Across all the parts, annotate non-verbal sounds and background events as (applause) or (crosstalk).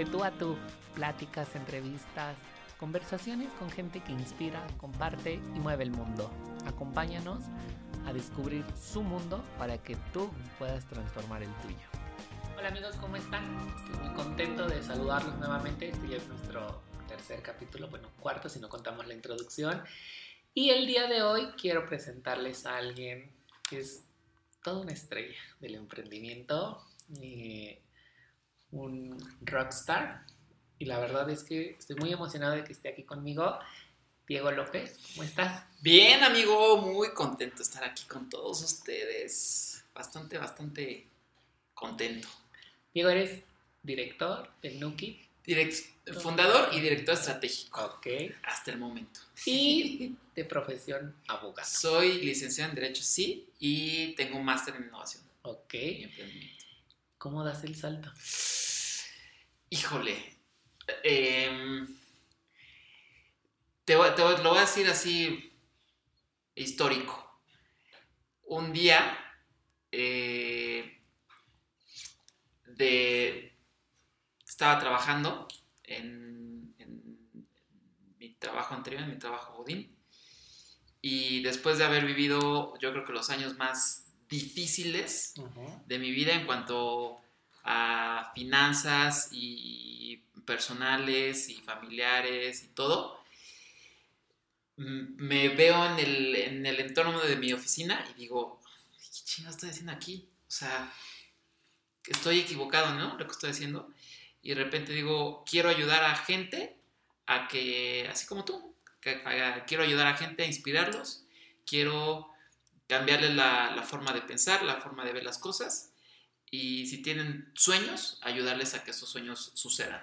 de tú a tú, pláticas, entrevistas, conversaciones con gente que inspira, comparte y mueve el mundo. Acompáñanos a descubrir su mundo para que tú puedas transformar el tuyo. Hola amigos, ¿cómo están? Estoy muy contento de saludarlos nuevamente. Este ya es nuestro tercer capítulo, bueno, cuarto si no contamos la introducción. Y el día de hoy quiero presentarles a alguien que es toda una estrella del emprendimiento, eh, un rockstar. Y la verdad es que estoy muy emocionado de que esté aquí conmigo. Diego López, ¿cómo estás? Bien, amigo, muy contento de estar aquí con todos ustedes. Bastante, bastante contento. Diego, eres director del Nuki. Direct, fundador y director estratégico. Ok. Hasta el momento. Y (laughs) de profesión abogado. Soy licenciado en Derecho, sí, y tengo un máster en innovación Ok. y emprendimiento. ¿Cómo das el salto? Híjole. em, te, lo voy a decir así histórico. Un día eh, de estaba trabajando en, en mi trabajo anterior, en mi trabajo Godín, y después de haber vivido, yo creo que los años más difíciles Ujú. de mi vida en cuanto a finanzas y personales y familiares y todo, me veo en el, en el entorno de mi oficina y digo, ¿qué chingados estoy haciendo aquí? O sea, estoy equivocado, ¿no? Lo que estoy haciendo. Y de repente digo, quiero ayudar a gente a que, así como tú, que, a- quiero ayudar a gente a inspirarlos, quiero cambiarles la, la forma de pensar, la forma de ver las cosas y si tienen sueños, ayudarles a que esos sueños sucedan,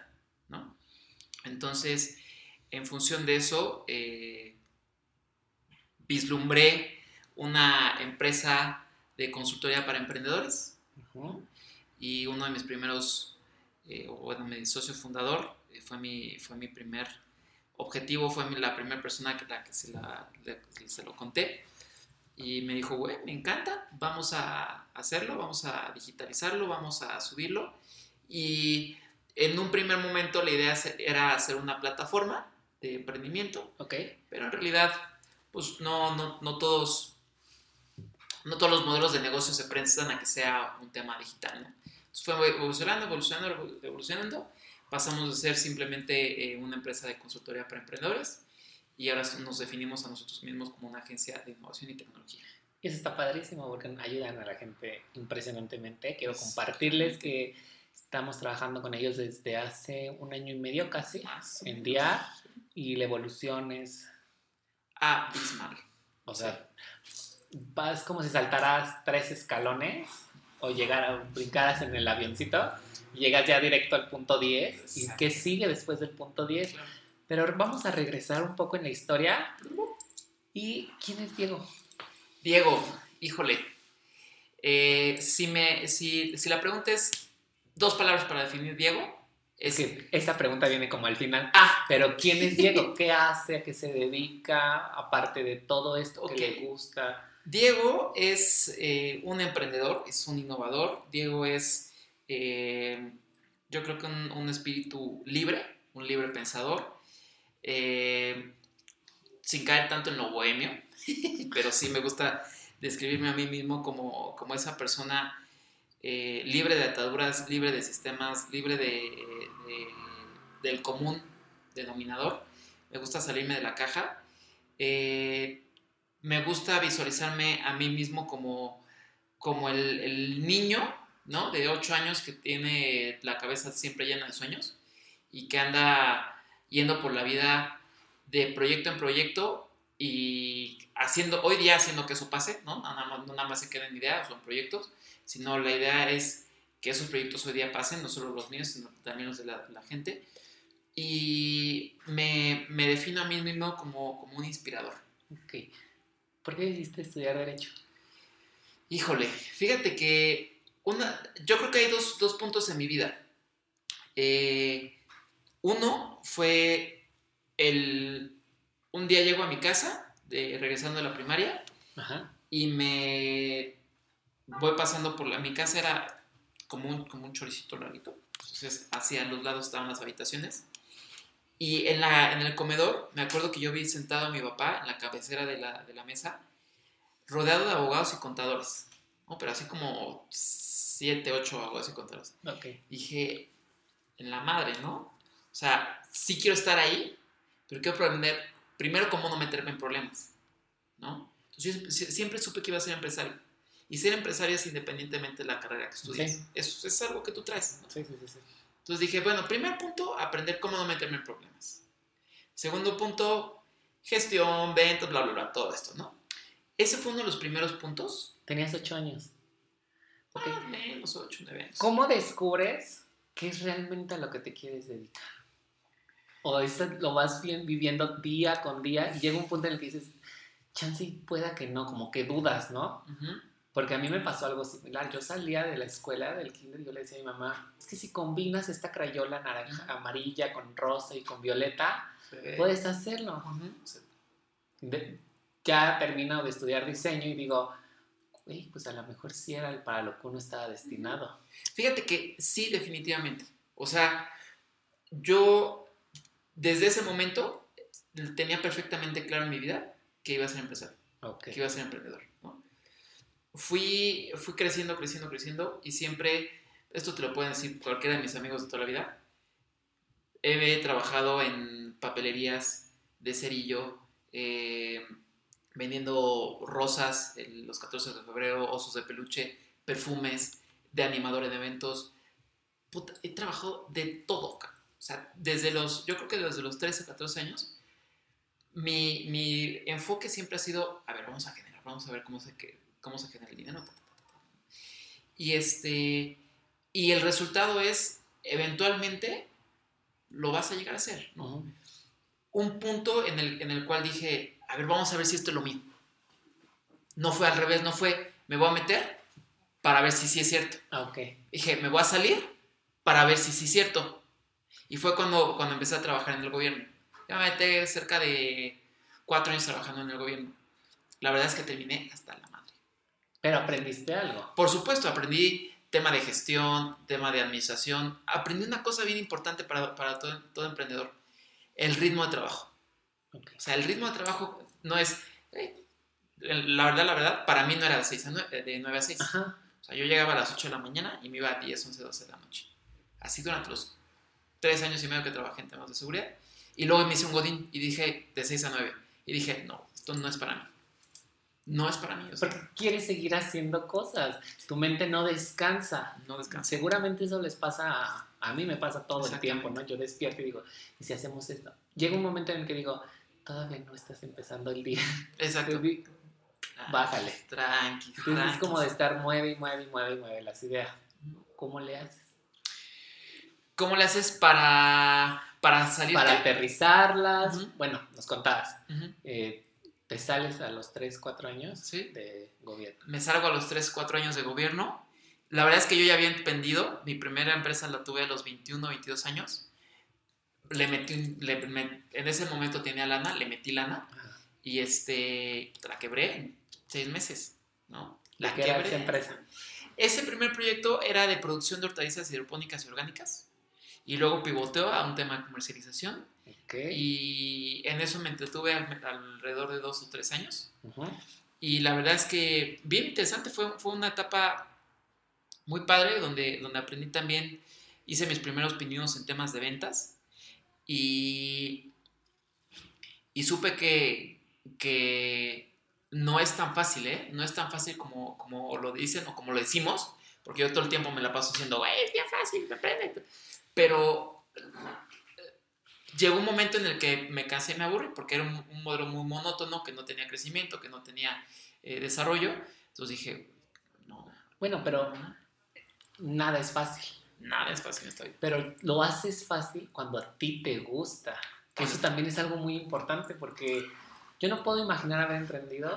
¿no? Entonces, en función de eso, eh, vislumbré una empresa de consultoría para emprendedores y uno de mis primeros, eh, bueno, mi socio fundador, eh, fue, mi, fue mi primer objetivo, fue mi- la primera persona que, la que se, la, le- se lo conté. Y me dijo, güey, me encanta, vamos a hacerlo, vamos a digitalizarlo, vamos a subirlo. Y en un primer momento la idea era hacer una plataforma de emprendimiento, Ok. pero en realidad, pues no, no, no todos, no todos los modelos de negocio se prestan a que sea un tema digital, ¿no? Entonces fue evolucionando, evolucionando, evolucionando. Pasamos de ser simplemente eh, una empresa de consultoría para emprendedores y ahora nos definimos a nosotros mismos como una agencia de innovación y tecnología. Y eso está padrísimo porque ayudan a la gente impresionantemente. Quiero compartirles que estamos trabajando con ellos desde hace un año y medio casi Más o en día y la evolución es, Abismal. o sea, vas como si saltaras tres escalones o llegaras, brincaras en el avioncito y llegas ya directo al punto 10 y qué sigue después del punto 10. Pero vamos a regresar un poco en la historia. ¿Y quién es Diego? Diego, híjole, eh, si, me, si, si la pregunta es dos palabras para definir Diego, Es que esta pregunta viene como al final. Ah, Pero ¿quién es Diego? (laughs) ¿Qué hace? ¿A qué se dedica? Aparte de todo esto Ok. que le gusta. Diego es eh, un emprendedor, es un innovador. Diego es, eh, yo creo que un, un espíritu libre, un libre pensador, eh, sin caer tanto en lo bohemio, (laughs) pero sí me gusta describirme a mí mismo como, como esa persona eh, libre de ataduras, libre de sistemas, libre de, de- del común denominador. Me gusta salirme de la caja. Eh, me gusta visualizarme a mí mismo como, como el, el niño, ¿no? De 8 años que tiene la cabeza siempre llena de sueños y que anda yendo por la vida de proyecto en proyecto y haciendo, hoy día haciendo que eso pase, ¿no? Nada más, no nada más se queden ideas o en proyectos, sino la idea es que esos proyectos hoy día pasen, no solo los míos, sino también los de la, la gente. Y me, me defino a mí mismo como, como un inspirador. Ok. ¿Por qué decidiste estudiar Derecho? Híjole, fíjate que una, yo creo que hay dos, dos puntos en mi vida. Eh, uno fue el... Un día llego a mi casa, de, regresando de la primaria, Ajá. y me voy pasando por la... Mi casa era como un, como un choricito larguito. Entonces, hacia los lados estaban las habitaciones. Y en, la, en el comedor, me acuerdo que yo vi sentado a mi papá en la cabecera de la, de la mesa, rodeado de abogados y contadores. ¿no? Pero así como siete, ocho abogados y contadores. Dije, en la madre, ¿no? O sea, sí quiero estar ahí, pero quiero aprender primero cómo no meterme en problemas, ¿no? Entonces, yo sie- siempre supe que iba a ser empresario. Y ser empresario es independientemente de la carrera que estudies. Sí. Es, es algo que tú traes. ¿no? Sí, sí, sí. sí. Entonces dije, bueno, primer punto, aprender cómo no meterme en problemas. Segundo punto, gestión, ventas, bla, bla, bla, todo esto, ¿no? Ese fue uno de los primeros puntos. Tenías ocho años. Menos ocho, nueve años. ¿Cómo descubres qué es realmente a lo que te quieres dedicar? O lo vas bien viviendo día con día y llega un punto en el que dices, chance pueda que no, como que dudas, ¿no? Ujú. Porque a mí me pasó algo similar. Yo salía de la escuela, del kinder, y yo le decía a mi mamá, es que si combinas esta crayola naranja, amarilla con rosa y con violeta, Sí. puedes hacerlo. Ujú. Sí. De- ya termino de estudiar diseño y digo, "Güey, pues a lo mejor sí era para lo que uno estaba destinado. Fíjate que sí, definitivamente. O sea, yo desde ese momento tenía perfectamente claro en mi vida que iba a ser empresario, Ok. que iba a ser emprendedor. ¿no? Fui, fui creciendo, creciendo, creciendo y siempre, esto te lo pueden decir cualquiera de mis amigos de toda la vida, he trabajado en papelerías de cerillo, eh, vendiendo rosas el- los 14 de febrero, osos de peluche, perfumes, de animadores de eventos. Puta, he trabajado de todo, cabrón. O sea, desde los, yo creo que desde los 13, 14 años, mi, mi enfoque siempre ha sido, a ver, vamos a generar, vamos a ver cómo se, cómo se genera el dinero. Y este, y el resultado es, eventualmente, lo vas a llegar a hacer, un punto en el, en el cual dije, a ver, vamos a ver si esto es lo mío. No fue al revés, no fue, me voy a meter para ver si sí es cierto. Ah, ok. Dije, me voy a salir para ver si sí es cierto. Y fue cuando, cuando empecé a trabajar en el gobierno. Ya me metí cerca de cuatro años trabajando en el gobierno. La verdad es que terminé hasta la madre. Pero aprendiste algo. Por supuesto, aprendí tema de gestión, tema de administración. Aprendí una cosa bien importante para, para todo, todo emprendedor, el ritmo de trabajo. Ok. O sea, el ritmo de trabajo no es... eh, la verdad, la verdad, para mí no era de, 6 a 9, de 9 a 6. Ajá. O sea, yo llegaba a las 8 de la mañana y me iba a 10, 11, 12 de la noche. Así durante los 3 años y medio que trabajé en temas de seguridad. Y luego me hice un godín y dije de 6 a 9. Y dije, no, esto no es para mí. No es para mí. O sea, Porque quieres seguir haciendo cosas. Tu mente no descansa. no descanso. Seguramente eso les pasa a, a mí, me pasa todo el tiempo, ¿no? Yo despierto y digo, ¿y si hacemos esto? Llega un momento en el que digo, todavía no estás empezando el día. Exacto. Tranqui, Bájale. Tranqui, Entonces es tranqui. como de estar mueve y mueve y mueve y mueve las ideas. ¿Cómo le haces? ¿Cómo le haces para, para salir? Para aterrizarlas. Ujú. Bueno, nos contabas. Eh, te sales a los 3, 4 años Sí. de gobierno. me salgo a los 3, 4 años de gobierno. La verdad es que yo ya había emprendido. Mi primera empresa la tuve a los 21, 22 años. Le metí, un- le- me- en ese momento tenía lana, le metí lana Ajá. y este, la quebré en 6 meses, ¿no? La ¿Qué era esa empresa? Ese primer proyecto era de producción de hortalizas hidropónicas y orgánicas y luego pivoteó a un tema de comercialización y en eso me entretuve al- alrededor de dos o tres años. Y la verdad es que bien interesante, fue, fue una etapa muy padre donde, donde aprendí también, hice mis primeros pininos en temas de ventas y, y supe que, que no es tan fácil, ¿eh? No es tan fácil como, como lo dicen o como lo decimos, porque yo todo el tiempo me la paso diciendo, "Güey, es bien fácil, aprende. Pero eh, llegó un momento en el que me cansé y me aburrí porque era un, un modelo muy monótono, que no tenía crecimiento, que no tenía eh, desarrollo. Entonces dije, no, Bueno, pero nada es fácil. nada es fácil estoy. Pero lo haces fácil cuando a ti te gusta. Eso también es algo muy importante porque yo no puedo imaginar haber emprendido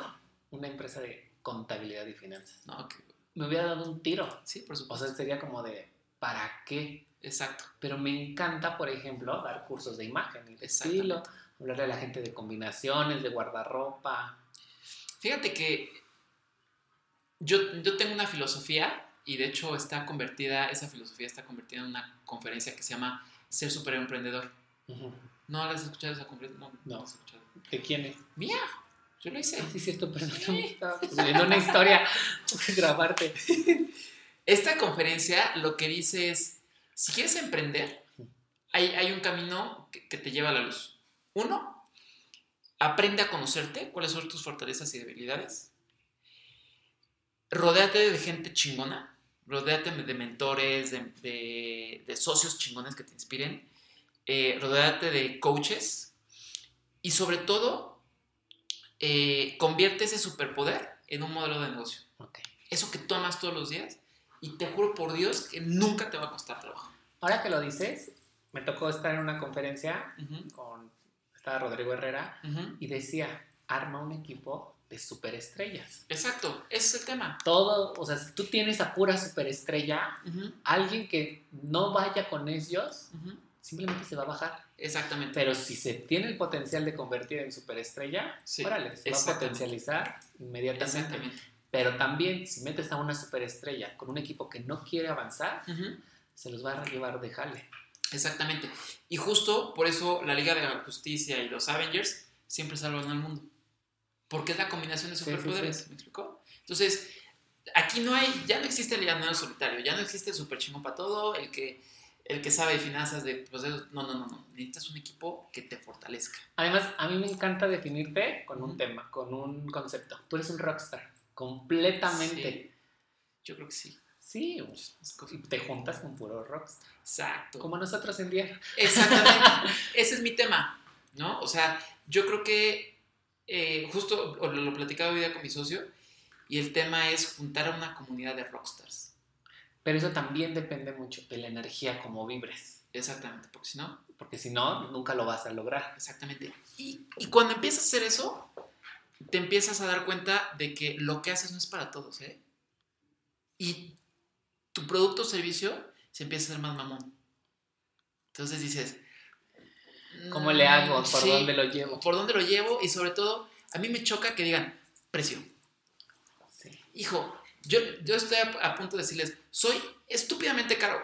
una empresa de contabilidad y finanzas. No, que- Me hubiera dado un tiro. sí, por O supuesto. sea, sería como de, ¿para qué? Exacto. Pero me encanta, por ejemplo, dar cursos de imagen de estilo, hablarle a la gente de combinaciones, de guardarropa. Fíjate que yo, yo tengo una filosofía y de hecho está convertida, esa filosofía está convertida en una conferencia que se llama Ser Super Emprendedor. Ujú. ¿No la has escuchado esa conferencia? No, No. la has escuchado. ¿De quién es? Mía, yo lo hice. Ah, sí, cierto, perdón. Sí. Estaba subiendo una historia. (laughs) grabarte. (laughs) Esta conferencia lo que dice es, si quieres emprender, hay, hay un camino que, que te lleva a la luz. Uno, aprende a conocerte, cuáles son tus fortalezas y debilidades. Rodéate de gente chingona, rodéate de mentores, de, de- de socios chingones que te inspiren, eh, rodéate de coaches y sobre todo, eh, convierte ese superpoder en un modelo de negocio eso que tú amas todos los días y te juro por Dios que nunca te va a costar trabajo. Ahora que lo dices, me tocó estar en una conferencia Ujú, con estaba Rodrigo Herrera ujú. y decía, arma un equipo de superestrellas. Exacto, ese es el tema. Todo, o sea, si tú tienes a pura superestrella, Ujú, alguien que no vaya con ellos, simplemente se va a bajar. Exactamente. Pero si se tiene el potencial de convertir en superestrella, Sí, órale, se va a potencializar inmediatamente. Exactamente. Pero también, si metes a una superestrella con un equipo que no quiere avanzar, Ujú, se los va a llevar de jale. Exactamente. Y justo por eso la Liga de la Justicia y los Avengers siempre salvan al mundo. Porque es la combinación de Sí, sí, superpoderes. sí. ¿Me explicó? Entonces, aquí no hay, ya no existe el llanero solitario, ya no existe el super chingón para todo, el que, el que sabe de finanzas, de procesos. No, no, no, no. Necesitas un equipo que te fortalezca. Además, a mí me encanta definirte con un tema, con un concepto. Tú eres un rockstar, completamente. Yo creo que sí. Sí, Es co- y te juntas con puro rockstar. Exacto. Como nosotros en día. Exactamente. (laughs) Ese es mi tema, ¿no? O sea, yo creo que eh, justo lo, lo platicaba hoy día con mi socio y el tema es juntar a una comunidad de rockstars. Pero eso también depende mucho de la energía como vibres. Exactamente, porque si no, Porque si no, nunca lo vas a lograr. exactamente. Y, y cuando empiezas a hacer eso, te empiezas a dar cuenta de que lo que haces no es para todos, ¿eh? Y tu producto o servicio se empieza a hacer más mamón. Entonces dices... ¿Cómo le hago? "Mm, ¿Por sí, dónde lo llevo? por dónde lo llevo y sobre todo a mí me choca que digan precio. Sí. Hijo, yo, yo estoy a, a punto de decirles, soy estúpidamente caro.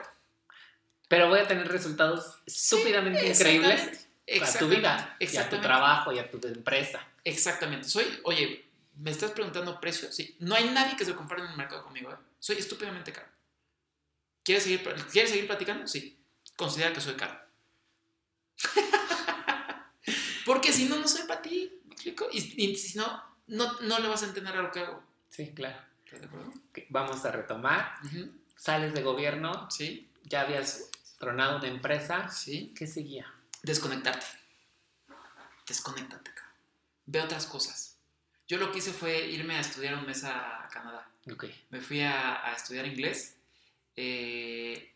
Pero voy a tener resultados estúpidamente increíbles a tu vida, y a tu trabajo y a tu empresa. Exactamente. Soy, oye, ¿me estás preguntando precio? Sí. No hay nadie que se compare en el mercado conmigo. ¿eh? Soy estúpidamente caro. ¿Quieres seguir, ¿Quieres seguir platicando? Sí. Considera que soy caro. (laughs) Porque si no, no soy para ti. ¿Me explico? Y, y si no, no, no le vas a entender a lo que hago. Sí, claro. ¿Estás de acuerdo? Ok, Vamos a retomar. Sales de gobierno, Sí, ya habías tronado una empresa. sí. ¿Qué seguía? desconectarte. Desconéctate, cabrón. Ve otras cosas. Yo lo que hice fue irme a estudiar un mes a Canadá. Ok. Me fui a, a estudiar inglés. eh,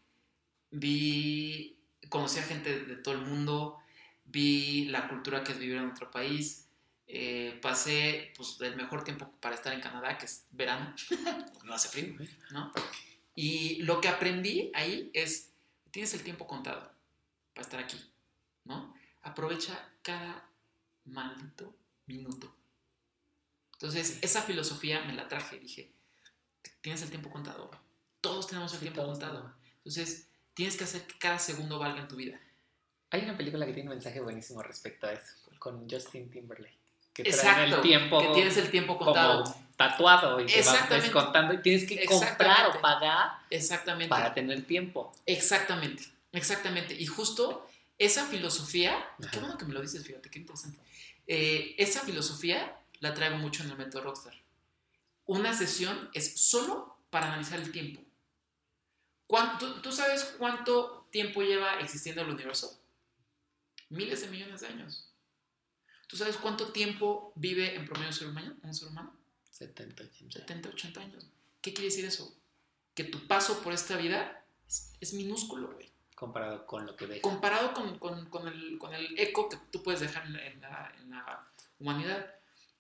vi, conocí a gente de, de todo el mundo. Vi la cultura que es vivir en otro país. eh, pasé pues, el mejor tiempo para estar en Canadá, que es verano. (laughs) no hace frío, ¿no? Y lo que aprendí ahí es, tienes el tiempo contado para estar aquí, ¿no? Aprovecha cada maldito minuto. Entonces, esa filosofía me la traje. Dije, tienes el tiempo contado. Todos tenemos el Sí, tiempo contado. Entonces, tienes que hacer que cada segundo valga en tu vida. Hay una película que tiene un mensaje buenísimo respecto a eso, con Justin Timberlake. Que Exacto. el tiempo que tienes el tiempo contado. como tatuado y te vas descontando y tienes que comprar o pagar Exactamente. para tener tiempo. Exactamente. Exactamente. Y justo esa filosofía, qué bueno que me lo dices, fíjate, qué interesante. Eh, esa filosofía la traigo mucho en el método Rockstar. Una sesión es solo para analizar el tiempo. ¿Cuánto, ¿Tú sabes cuánto tiempo lleva existiendo el universo? Miles de millones de años. ¿Tú sabes cuánto tiempo vive en promedio un ser humano? Un ser humano? 70, 80. 70, 80 años. ¿Qué quiere decir eso? Que tu paso por esta vida es, es minúsculo, güey. Comparado con lo que deja. Comparado con, con- con el, con el eco que tú puedes dejar en la, en la- humanidad.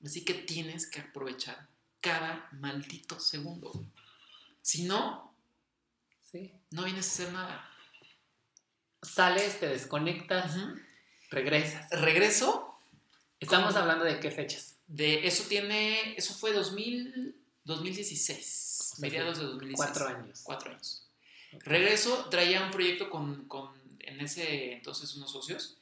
Así que tienes que aprovechar cada maldito segundo. Si no, Sí. no vienes a hacer nada. Sales, te desconectas, regresas. Regreso Estamos ¿Cómo? hablando de qué fechas. de eso tiene, eso fue 2000, 2016. mediados de 2016. Cuatro años. Cuatro años. Regreso, traía un proyecto con, con en ese entonces unos socios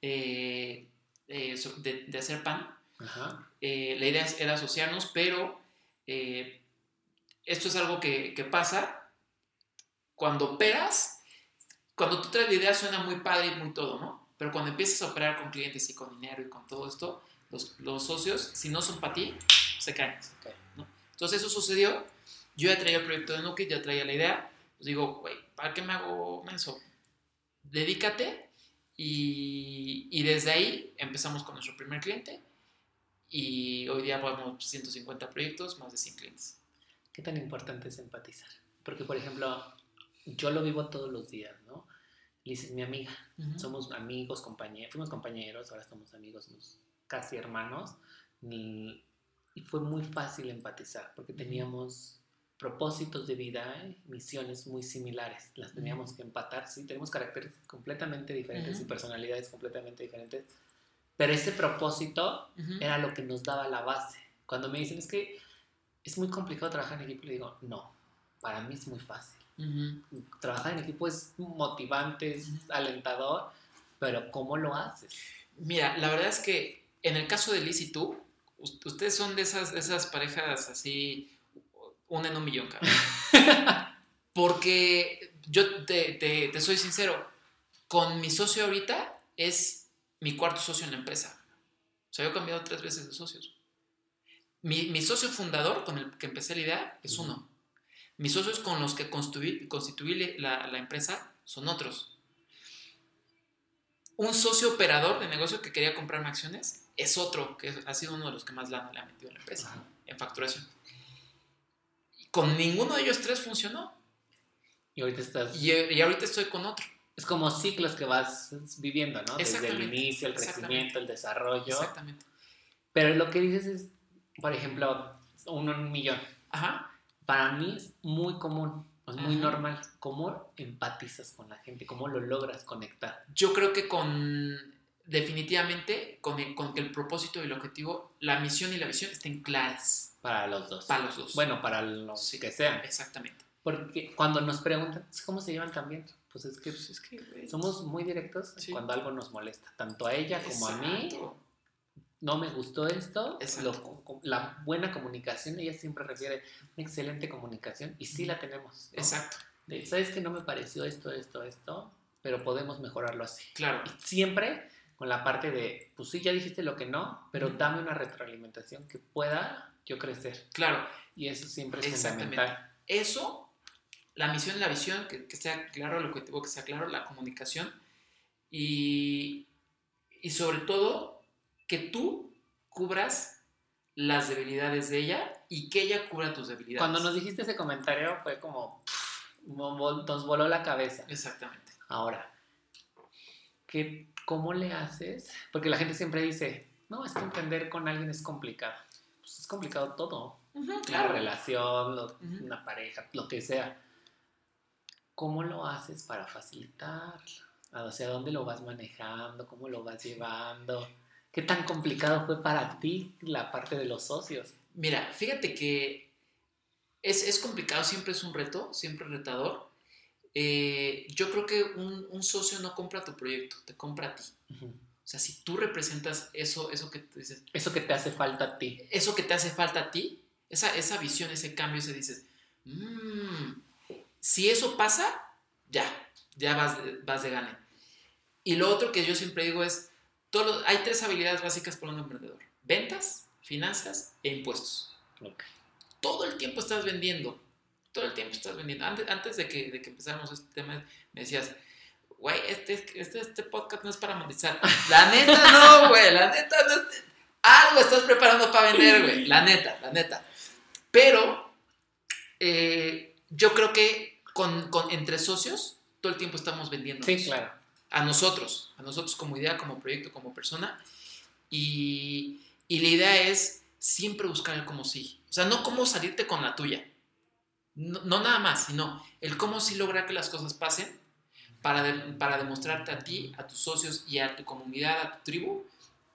eh, eh, de, de hacer pan. Ajá. Eh, la idea era asociarnos, pero esto es algo que, que pasa cuando operas, cuando tú traes la idea suena muy padre y muy todo, ¿no? Pero cuando empiezas a operar con clientes y con dinero y con todo esto, los, los socios, si no son para ti, se caen. Entonces eso sucedió, yo ya traía el proyecto de Nuki, ya traía la idea, pues digo, güey, ¿para qué me hago menso? Dedícate y, y desde ahí empezamos con nuestro primer cliente y hoy día vamos 150 proyectos, más de 100 clientes. ¿Qué tan importante es empatizar? Porque, por ejemplo, yo lo vivo todos los días, ¿no? Liz es mi amiga. Somos amigos, compañeros, fuimos compañeros, ahora somos amigos, somos casi hermanos. Y, y fue muy fácil empatizar porque teníamos propósitos de vida, ¿eh? misiones muy similares. Las teníamos que empatar, sí, tenemos caracteres completamente diferentes y Ujú. personalidades completamente diferentes. Pero ese propósito Ujú. era lo que nos daba la base. Cuando me dicen es que es muy complicado trabajar en equipo, le digo, no, para mí es muy fácil. Ujú. Trabajar en equipo es motivante, es alentador, pero ¿cómo lo haces? Mira, la verdad es que en el caso de Liz y tú, us- ustedes son de esas, de esas parejas así, una en un millón, cabrón. (laughs) Porque yo te, te- te soy sincero, con mi socio ahorita es mi cuarto socio en la empresa. O sea, yo he cambiado tres veces de socios. Mi, mi socio fundador, con el que empecé la idea, es uno. Mis socios con los que constituí, constituí la, la empresa son otros. Un socio operador de negocio que quería comprarme acciones es otro, que ha sido uno de los que más lana le ha metido a la empresa Ajá. en facturación. Con ninguno de ellos tres funcionó. Y ahorita estás... Y, y ahorita estoy con otro. Es como ciclos que vas viviendo, ¿no? Desde el inicio, el crecimiento, el desarrollo. Exactamente. Pero lo que dices es, por ejemplo, uno en un millón. Ajá. Para mí es muy común, es muy Ajá. normal. ¿Cómo empatizas con la gente? ¿Cómo lo logras conectar? Yo creo que con, definitivamente, con, el- con que el propósito y el objetivo, la misión y la visión estén claras Para los dos. para los dos. Bueno, para los Sí. que sean. Exactamente. Porque cuando nos preguntan, ¿cómo se llevan también? Pues es que Pues es que, somos muy directos Sí. cuando algo nos molesta. Tanto a ella como a mí. exacto. No me gustó esto. Exacto. lo- la buena comunicación, ella siempre refiere una excelente comunicación y sí la tenemos. ¿no? Exacto. De, ¿Sabes que no me pareció esto, esto, esto? Pero podemos mejorarlo así. Claro. Y siempre con la parte de, pues sí, ya dijiste lo que no, pero dame una retroalimentación que pueda yo crecer. Claro. Y eso siempre es fundamental. Eso, la misión la visión, que, que sea claro el objetivo, que sea claro la comunicación y, y sobre todo que tú cubras las debilidades de ella y que ella cubra tus debilidades. Cuando nos dijiste ese comentario fue como, pff, nos voló la cabeza. Exactamente. Ahora, ¿qué, ¿cómo le haces? Porque la gente siempre dice, no, es que emprender con alguien es complicado. Pues es complicado todo. Una claro. relación, lo- Ujú. una pareja, lo que sea. ¿Cómo lo haces para facilitar? ¿Hacia dónde lo vas manejando? ¿Cómo lo vas llevando? ¿Qué tan complicado fue para ti la parte de los socios? Mira, fíjate que es, es complicado, siempre es un reto, siempre es retador. Eh, yo creo que un, un socio no compra tu proyecto, te compra a ti. Ujú. O sea, si tú representas eso, eso que tú dices, Eso que te hace falta a ti. eso que te hace falta a ti, esa, esa visión, ese cambio, ese dices, "Mm, si eso pasa, ya, ya vas, vas de gane. Y lo otro que yo siempre digo es, todo, hay tres habilidades básicas para un emprendedor. Ventas, finanzas e impuestos. Ok. Todo el tiempo estás vendiendo. Todo el tiempo estás vendiendo. Antes, antes de, que, de que empezáramos este tema, me decías, güey, este, este, este podcast no es para monetizar. (laughs) La neta no, güey, la neta no. es- Algo estás preparando para vender, güey. La neta, la neta. Pero eh, yo creo que con, con- entre socios todo el tiempo estamos vendiendo. Sí, claro. A nosotros, a nosotros como idea, como proyecto, como persona. Y, y la idea es siempre buscar el cómo sí. O sea, no cómo salirte con la tuya. No, no nada más, sino el cómo sí lograr que las cosas pasen para, de- para demostrarte a ti, a tus socios y a tu comunidad, a tu tribu,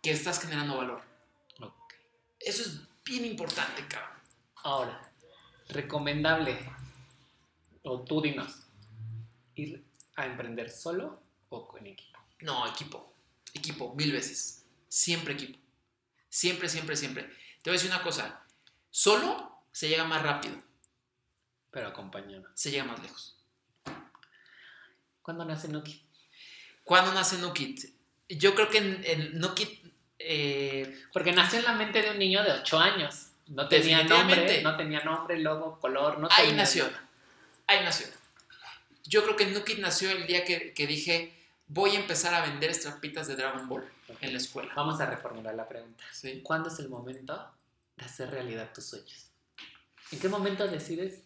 que estás generando valor. Eso es bien importante, cabrón. Ahora, Recomendable. O tú dinos. Ir a emprender solo o con equipo. No, equipo. Equipo, mil veces. Siempre equipo. Siempre, siempre, siempre. Te voy a decir una cosa. Solo se llega más rápido. Pero acompañado. Se llega más lejos. ¿Cuándo nace Nukit? ¿Cuándo nace Nukit? Yo creo que en, en Nukit... eh, Porque nació en la mente de un niño de 8 años. No tenía nombre, no tenía nombre, logo, color, no ahí tenía nació. nada. Ahí nació. Yo creo que Nukit nació el día que, que dije, voy a empezar a vender estampitas de Dragon Ball en la escuela. Vamos a reformular la pregunta. Sí. ¿Cuándo es el momento de hacer realidad tus sueños? ¿En qué momento decides,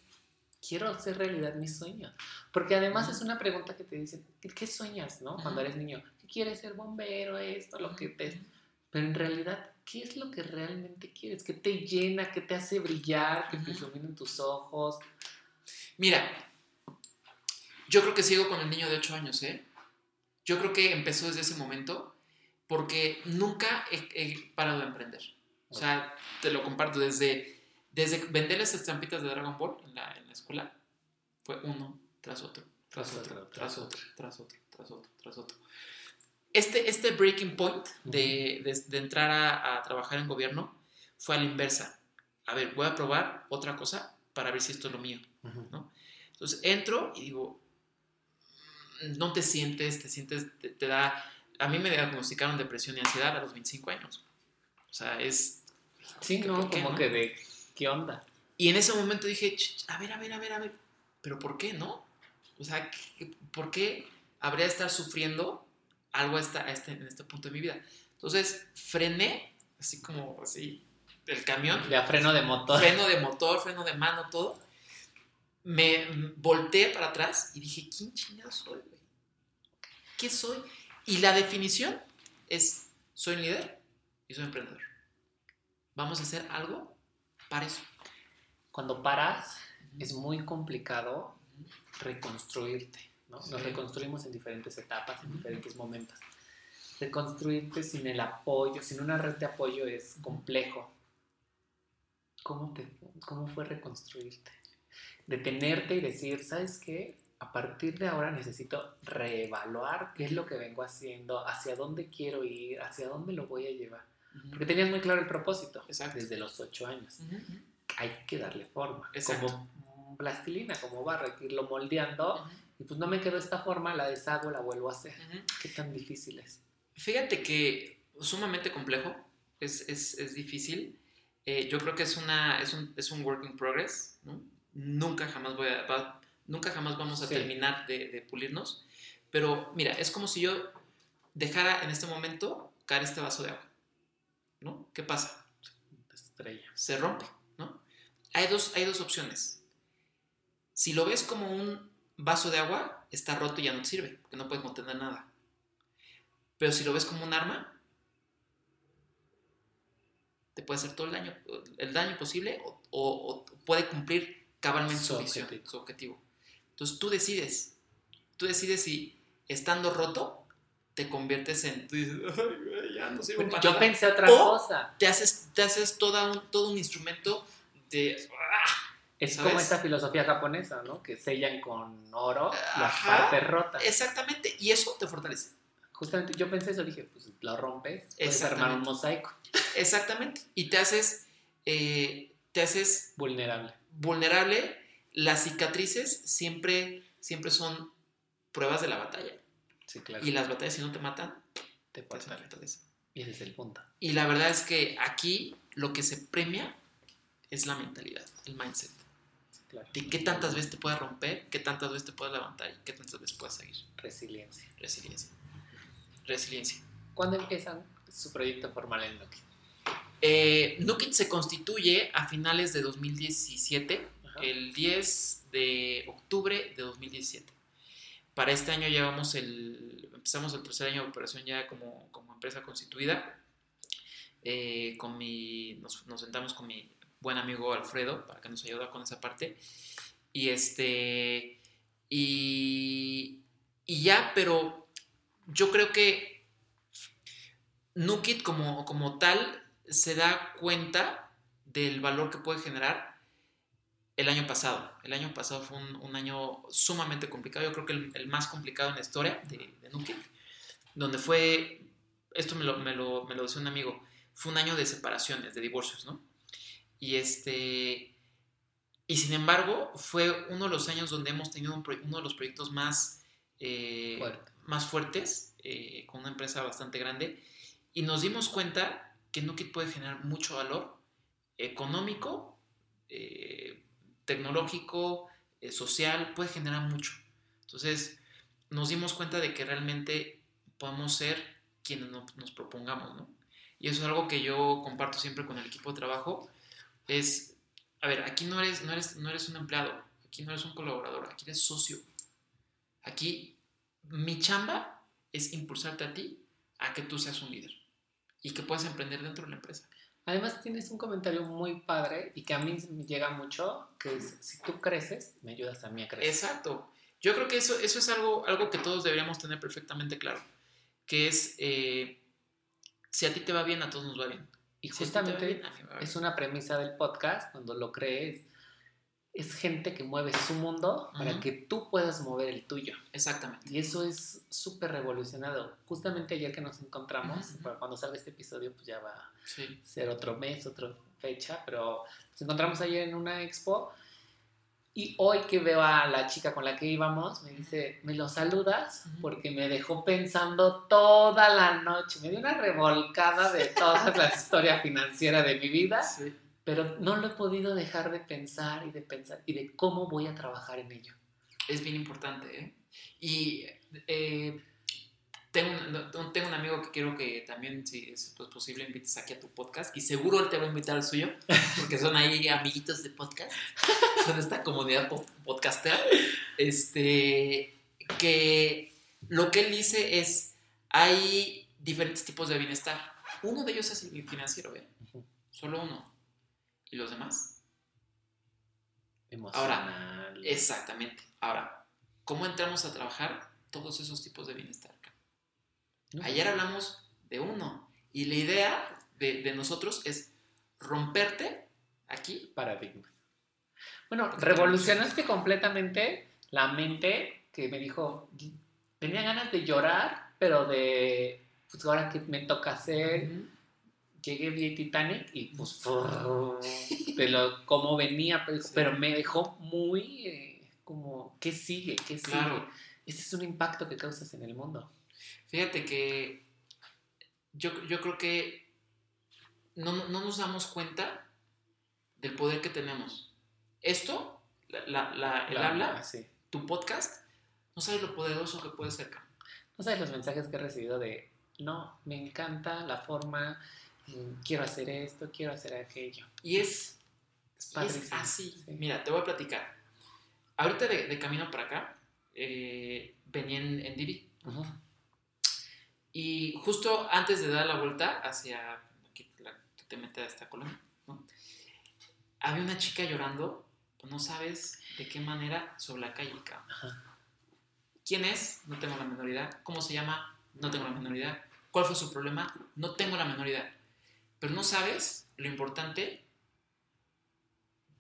quiero hacer realidad mis sueños? Porque además Ujú. es una pregunta que te dicen, ¿qué, qué sueñas, no? Cuando Ujú. eres niño, ¿qué quieres ser bombero, esto, lo que te... Pero en realidad, ¿qué es lo que realmente quieres? ¿Qué te llena? ¿Qué te hace brillar? ¿Que te Ujú. iluminen tus ojos? Mira, yo creo que sigo con el niño de 8 años, ¿eh? Yo creo que empezó desde ese momento porque nunca he, he parado de emprender. O sea, te lo comparto desde, desde vender las estampitas de Dragon Ball en la, en la escuela. Fue uno tras otro, tras otro, tras otro, tras otro, tras otro, tras otro. Este, este breaking point de, de- de entrar a, a trabajar en gobierno fue a la inversa. A ver, voy a probar otra cosa para ver si esto es lo mío. Ujú. Entonces entro y digo, "Mm, no te sientes, te sientes, te, te da... A mí me diagnosticaron depresión y ansiedad a los 25 años. O sea, es... Sí, ¿Por no, como no? que de, ¿qué onda? Y en ese momento dije, "Ch, ch, a ver, a ver, a ver, a ver, pero ¿por qué no? O sea, ¿qué- ¿por qué habría de estar sufriendo algo a esta- a este, en este punto de mi vida? Entonces frené, así como así, el camión, Ya freno de motor. freno de motor, freno de mano, todo. Me volteé para atrás y dije, ¿quién chingado soy, güey? ¿Qué soy? Y la definición es, soy un líder y soy emprendedor. Vamos a hacer algo para eso. Cuando paras, es muy complicado reconstruirte, ¿no? Nos reconstruimos en diferentes etapas, en diferentes momentos. Reconstruirte sin el apoyo, sin una red de apoyo es complejo. ¿Cómo, te, ¿Cómo fue reconstruirte? Detenerte y decir, ¿sabes qué? A partir de ahora necesito reevaluar qué es lo que vengo haciendo, hacia dónde quiero ir, hacia dónde lo voy a llevar. Porque tenías muy claro el propósito Exacto. desde los ocho años Ujú, ujú. hay que darle forma. Exacto. Como plastilina, como barro, hay que irlo moldeando. Ujú, Y pues no me quedó esta forma, la deshago, la vuelvo a hacer. ¿Qué tan difícil es? Fíjate que sumamente complejo, es, es, es difícil. Eh, yo creo que es, una, es, un, es un work in progress. ¿no? Nunca, jamás voy a, va- nunca jamás vamos a Sí. terminar de, de pulirnos. Pero mira, es como si yo dejara en este momento caer este vaso de agua. ¿No? ¿Qué pasa? Estrella. Se rompe. ¿no? Hay, dos, hay dos opciones. Si lo ves como un vaso de agua, está roto y ya no te sirve, porque no puede contener nada. Pero si lo ves como un arma, te puede hacer todo el daño, el daño posible o, o- o puede cumplir cabalmente su, Su visión, objetivo. su objetivo. Entonces tú decides, tú decides si estando roto te conviertes en, tú dices, "Ay, güey, ya no sirvo para Yo nada". pensé otra O- cosa. te haces, te haces toda un, todo un instrumento de... ¡ah! Es ¿sabes? como esta filosofía japonesa, ¿no? Que sellan con oro las Ajá. partes rotas. Exactamente, y eso te fortalece. Justamente yo pensé eso, dije, pues lo rompes, puedes armar un mosaico Exactamente, y te haces, eh, te haces vulnerable. vulnerable. Las cicatrices siempre, siempre son pruebas de la batalla. Sí, claro. Y las batallas si no te matan, te te hacen pasa. fortaleza. Y ese es el punto. Y la verdad es que aquí lo que se premia es la mentalidad, el mindset. Sí, claro. De qué tantas veces te puedes romper, qué tantas veces te puedes levantar y qué tantas veces puedes seguir. Resiliencia. Resiliencia. Resiliencia. ¿Cuándo empiezan su proyecto formal en Nokia? Eh, Nukit se constituye a finales de 2017, Ajá. el 10 de octubre de 2017. Para este año llevamos el, empezamos el tercer año de operación ya como, como empresa constituida. Eh, con mi, nos, nos sentamos con mi buen amigo Alfredo para que nos ayude con esa parte. Y este, y, y ya, pero yo creo que Nukit como, como tal se da cuenta del valor que puede generar el año pasado. El año pasado fue un, un año sumamente complicado, yo creo que el, el más complicado en la historia de, de donde fue, esto me lo, me, lo, me lo decía un amigo, fue un año de separaciones, de divorcios, ¿no? Y este... Y sin embargo, fue uno de los años donde hemos tenido un uno de los proyectos más, eh, Fuerte. más fuertes, eh, con una empresa bastante grande, y nos dimos cuenta que Nukit puede generar mucho valor económico, eh, tecnológico, eh, social, puede generar mucho. Entonces, nos dimos cuenta de que realmente podemos ser quienes no- nos propongamos, ¿no? Y eso es algo que yo comparto siempre con el equipo de trabajo, es, a ver, aquí no eres, no eres, no eres un empleado, aquí no eres un colaborador, aquí eres socio. Aquí mi chamba es impulsarte a ti a que tú seas un líder y que puedas emprender dentro de la empresa. Además tienes un comentario muy padre y que a mí me llega mucho, que es, si tú creces, me ayudas a mí a crecer. Exacto. Yo creo que eso, eso es algo, algo que todos deberíamos tener perfectamente claro, que es, eh, si a ti te va bien, a todos nos va bien. y Si justamente bien, bien. es una premisa del podcast, cuando lo crees, es gente que mueve su mundo para que tú puedas mover el tuyo. Exactamente. Y eso es súper revolucionado. Justamente ayer que nos encontramos, para cuando salga este episodio, pues ya va a Sí. ser otro mes, otra fecha, pero nos encontramos ayer en una expo y hoy que veo a la chica con la que íbamos, me dice, ¿me lo saludas? Porque me dejó pensando toda la noche, me dio una revolcada de toda la (laughs) historia financiera de mi vida, Sí. Pero no lo he podido dejar de pensar y de pensar y de cómo voy a trabajar en ello. Es bien importante, ¿eh? Y eh, tengo, un, tengo un amigo que quiero que también, si es pues, posible, invites aquí a tu podcast. Y seguro él te va a invitar al suyo, porque son ahí amiguitos de podcast. Son esta comunidad po- podcastera. Este, que lo que él dice es, hay diferentes tipos de bienestar. Uno de ellos es el financiero, ¿eh? Solo uno. ¿Y los demás? Emocional. Exactamente. Ahora, ¿cómo entramos a trabajar todos esos tipos de bienestar? ¿no? Ayer hablamos de uno y la idea de, de nosotros es romperte aquí. paradigma. Bueno, revolucionaste completamente la mente que me dijo, tenía ganas de llorar, pero de, pues ahora que me toca hacer, llegué, vi Titanic y pues, (laughs) de lo, cómo venía, pero, Sí. pero me dejó muy eh, como, ¿qué sigue? ¿Qué sigue? Claro. Ese es un impacto que causas en el mundo. Fíjate que yo, yo creo que no, no nos damos cuenta del poder que tenemos. Esto, la, la- la- el La- habla, sí. tu podcast, no sabes lo poderoso que puede ser. No sabes los mensajes que he recibido de, no, me encanta la forma, quiero hacer esto, quiero hacer aquello. Y es, Es así. Sí. Mira, te voy a platicar. Ahorita de, de camino para acá, eh, venía en, en Didi. Y justo antes de dar la vuelta hacia aquí, la que te mete a esta colonia, ¿no? había una chica llorando, pues no sabes de qué manera, sobre la calle. Ajá. ¿Quién es? No tengo la menor idea. ¿Cómo se llama? No tengo la menor idea. ¿Cuál fue su problema? No tengo la menor idea. Pero no sabes lo importante.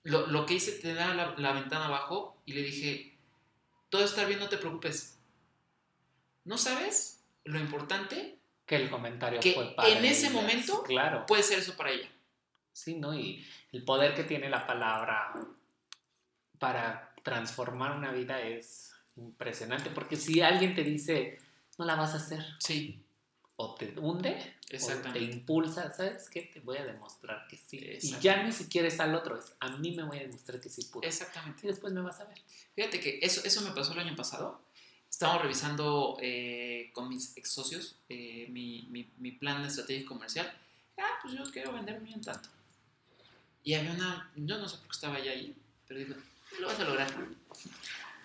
Lo, lo que hice, te da la, la ventana abajo y le dije, todo está bien, no te preocupes. ¿No sabes lo importante Que el comentario Que fue para en ese momento- claro. puede ser eso para ella? Sí, ¿no? Y el poder que tiene la palabra para transformar una vida es impresionante. Porque si alguien te dice, no la vas a hacer, Sí, o te hunde, o te exactamente. impulsa, ¿sabes qué? Te voy a demostrar que sí. Y ya ni siquiera es al otro, es a mí me voy a demostrar que sí pude. Exactamente. Y después me vas a ver. Fíjate que eso, eso me pasó el año pasado. Estábamos revisando eh, con mis ex socios eh, mi, mi, mi plan de estrategia comercial. Ah, pues yo quiero vender un tanto. Y había una, yo no sé por qué estaba ya ahí, pero digo, lo vas a lograr.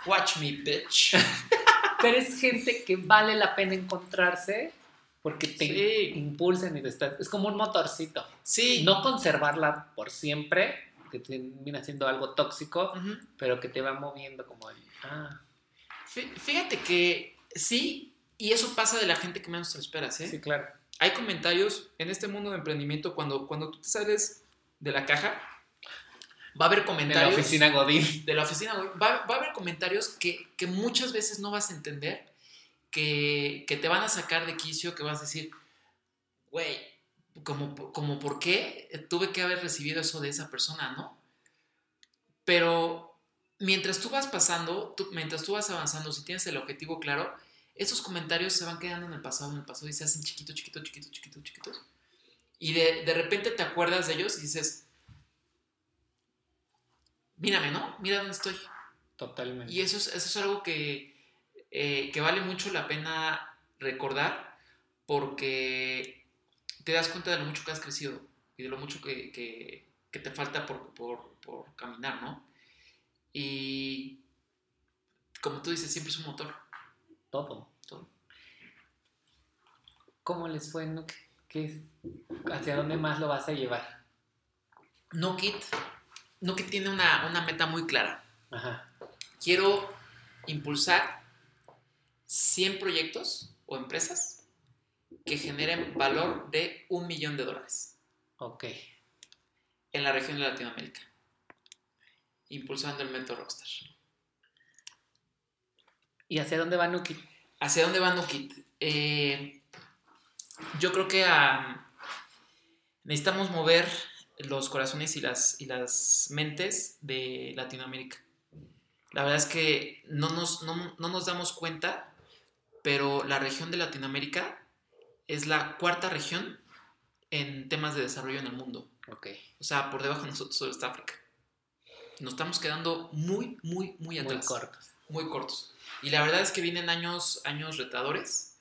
Watch me, bitch. (laughs) Pero es gente que vale la pena encontrarse porque te Sí. impulsan y te están- Es como un motorcito. Sí. No conservarla por siempre, que termina siendo algo tóxico, Ujú. pero que te va moviendo como el, ah, Fí- Fíjate que sí, y eso pasa de la gente que menos te esperas, ¿eh? sí, claro. hay comentarios en este mundo de emprendimiento cuando, cuando tú te sales de la caja, Va a haber De comentarios. la oficina Godín. de la oficina, güey, va, va a haber comentarios que, que muchas veces no vas a entender, que, que te van a sacar de quicio, que vas a decir, güey, como, como por qué tuve que haber recibido eso de esa persona, ¿no? Pero mientras tú vas pasando, tú- mientras tú vas avanzando, si tienes el objetivo claro, esos comentarios se van quedando en el pasado, en el pasado y se hacen chiquitos, chiquitos, chiquitos, chiquitos, chiquitos. Y de, de repente te acuerdas de ellos y dices, mírame, ¿no? Mira dónde estoy. Totalmente. Y eso es, eso es algo que, eh, que vale mucho la pena recordar porque te das cuenta de lo mucho que has crecido y de lo mucho que, que- que te falta por, por- por caminar, ¿no? Y como tú dices, siempre es un motor. Todo. Todo. ¿Cómo les fue? No? ¿Qué, qué es? ¿Hacia dónde más lo vas a llevar? No Kit, no Kit tiene una, una meta muy clara. Ajá. Quiero impulsar 100 proyectos o empresas que generen valor de un millón de dólares. Ok. en la región de Latinoamérica, impulsando el método Rockstar. ¿Y hacia dónde va Nuki? ¿Hacia dónde va Nukit? Eh, yo creo que ah, necesitamos mover los corazones y las, y las mentes de Latinoamérica. La verdad es que no nos, no, no nos damos cuenta, pero la región de Latinoamérica es la cuarta región en temas de desarrollo en el mundo. Ok. O sea, por debajo de nosotros solo está África. Nos estamos quedando muy, muy, muy Muy atrás. cortos. Muy cortos. Y la verdad es que vienen años, años retadores,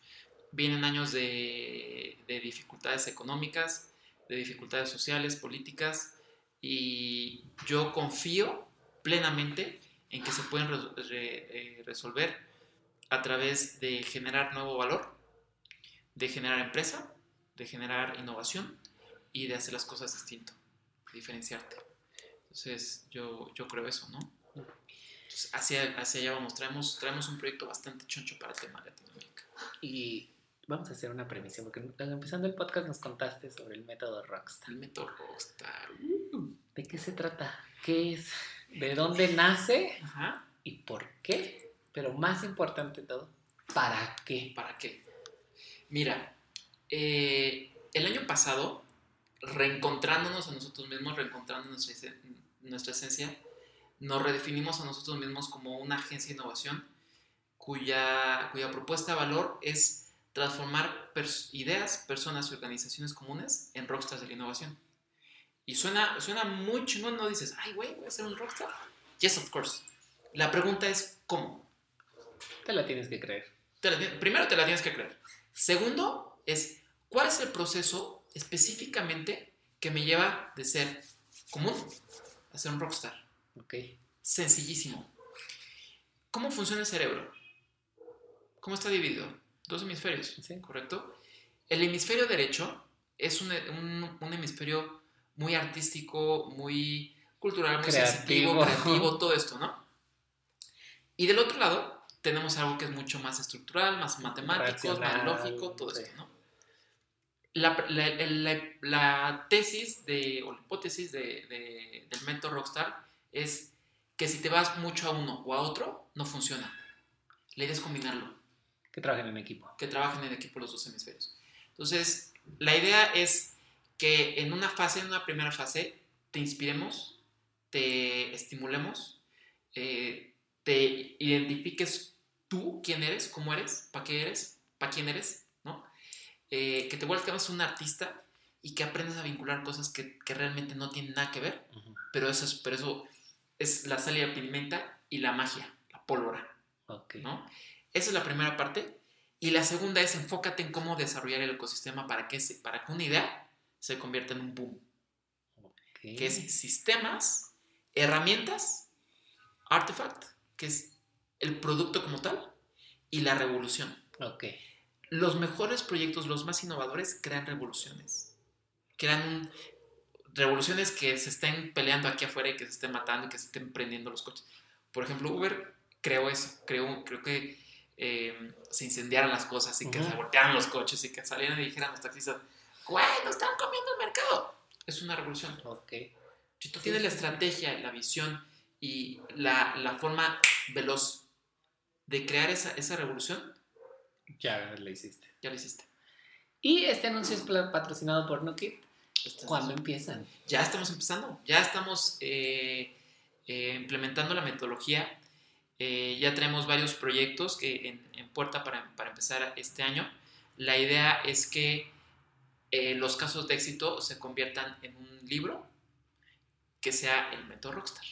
vienen años de, de dificultades económicas, de dificultades sociales, políticas, y yo confío plenamente en que se pueden res- re- eh, resolver a través de generar nuevo valor, de generar empresa, de generar innovación y de hacer las cosas distinto, diferenciarte. Entonces, yo, yo creo eso, ¿no? Entonces, hacia, hacia allá vamos. Traemos, traemos un proyecto bastante choncho para el tema de Latinoamérica. Y vamos a hacer una premisa, porque empezando el podcast nos contaste sobre el método Rockstar. El método Rockstar. ¿De qué se trata? ¿Qué es? ¿De dónde nace? Ajá. ¿Y por qué? Pero más importante todo, ¿para qué? ¿Para qué? Mira, eh, el año pasado, reencontrándonos a nosotros mismos, reencontrando nuestra, nuestra esencia, nos redefinimos a nosotros mismos como una agencia de innovación cuya, cuya propuesta de valor es transformar pers- ideas, personas y organizaciones comunes en rockstars de la innovación. Y suena, suena muy chingón, no dices, ay, güey, voy a ser un rockstar. Yes, of course. La pregunta es, ¿cómo? Te la tienes que creer. te la ti- primero te la tienes que creer. Segundo es, ¿cuál es el proceso específicamente que me lleva de ser común a ser un rockstar? Ok. Sencillísimo. ¿Cómo funciona el cerebro? ¿Cómo está dividido? Dos hemisferios, Sí. ¿correcto? El hemisferio derecho es un, un- un hemisferio muy artístico, muy cultural, muy sensitivo, creativo, todo esto, ¿no? Y del otro lado tenemos algo que es mucho más estructural, más matemático, más Racional, lógico, todo sí. esto, ¿no? La, la- la- la tesis de, o la hipótesis de- de- del método Rockstar es que si te vas mucho a uno o a otro, no funciona. La idea es combinarlo Que trabajen en equipo. que trabajen en equipo los dos hemisferios. Entonces, la idea es que en una fase, en una primera fase, te inspiremos, te estimulemos, eh, te identifiques tú quién eres, cómo eres, para qué eres, para quién eres, ¿no? Eh, que te vuelvas un artista y que aprendas a vincular cosas que, que realmente no tienen nada que ver, Ujú. pero eso es, pero eso es la sal y la pimienta y la magia, la pólvora. Ok. ¿no? Esa es la primera parte. Y la segunda es enfócate en cómo desarrollar el ecosistema para que, se- para que una idea se convierta en un boom. Ok. Que es sistemas, herramientas, artifact, que es el producto como tal, y la revolución. Ok. Los mejores proyectos, los más innovadores, crean revoluciones. Crean revoluciones que se estén peleando aquí afuera y que se estén matando y que se estén prendiendo los coches. Por ejemplo, Uber creó eso. Creó, creo que eh, se incendiaran las cosas y que se voltearan los coches y que salieran y dijeran los taxistas, güey, nos están comiendo el mercado. Es una revolución. Ok. Si tú tienes la estrategia, la visión y la, la forma veloz de crear esa, esa revolución, Ya lo hiciste. ya lo hiciste. Y este anuncio es patrocinado por. Estás- ¿Cuándo empiezan? Ya estamos empezando, ya estamos eh, eh, implementando la metodología. Eh, ya tenemos varios proyectos que en, en puerta para, para empezar este año. La idea es que eh, los casos de éxito se conviertan en un libro que sea el método Rockstar.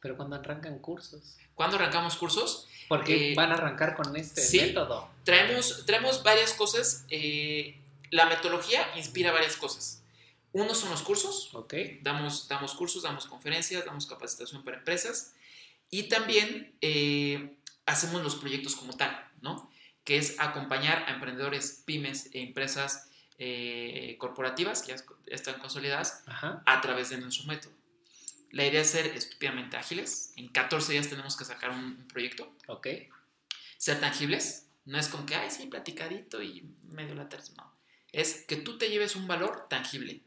Pero cuando arrancan cursos. ¿Cuándo arrancamos cursos? Porque Eh, van a arrancar con este sí. método. Traemos, traemos varias cosas. eh, la metodología inspira varias cosas. Uno son los cursos, Ok. damos, damos cursos, damos conferencias, damos capacitación para empresas y también eh, hacemos los proyectos como tal, ¿no? Que es acompañar a emprendedores, pymes e empresas eh, corporativas que ya están consolidadas Ajá. a través de nuestro método. La idea es ser estúpidamente ágiles. En 14 días tenemos que sacar un, un proyecto. Ok. Ser tangibles. No es con que, ay, sí, platicadito y medio la tercera. No. Es que tú te lleves un valor tangible.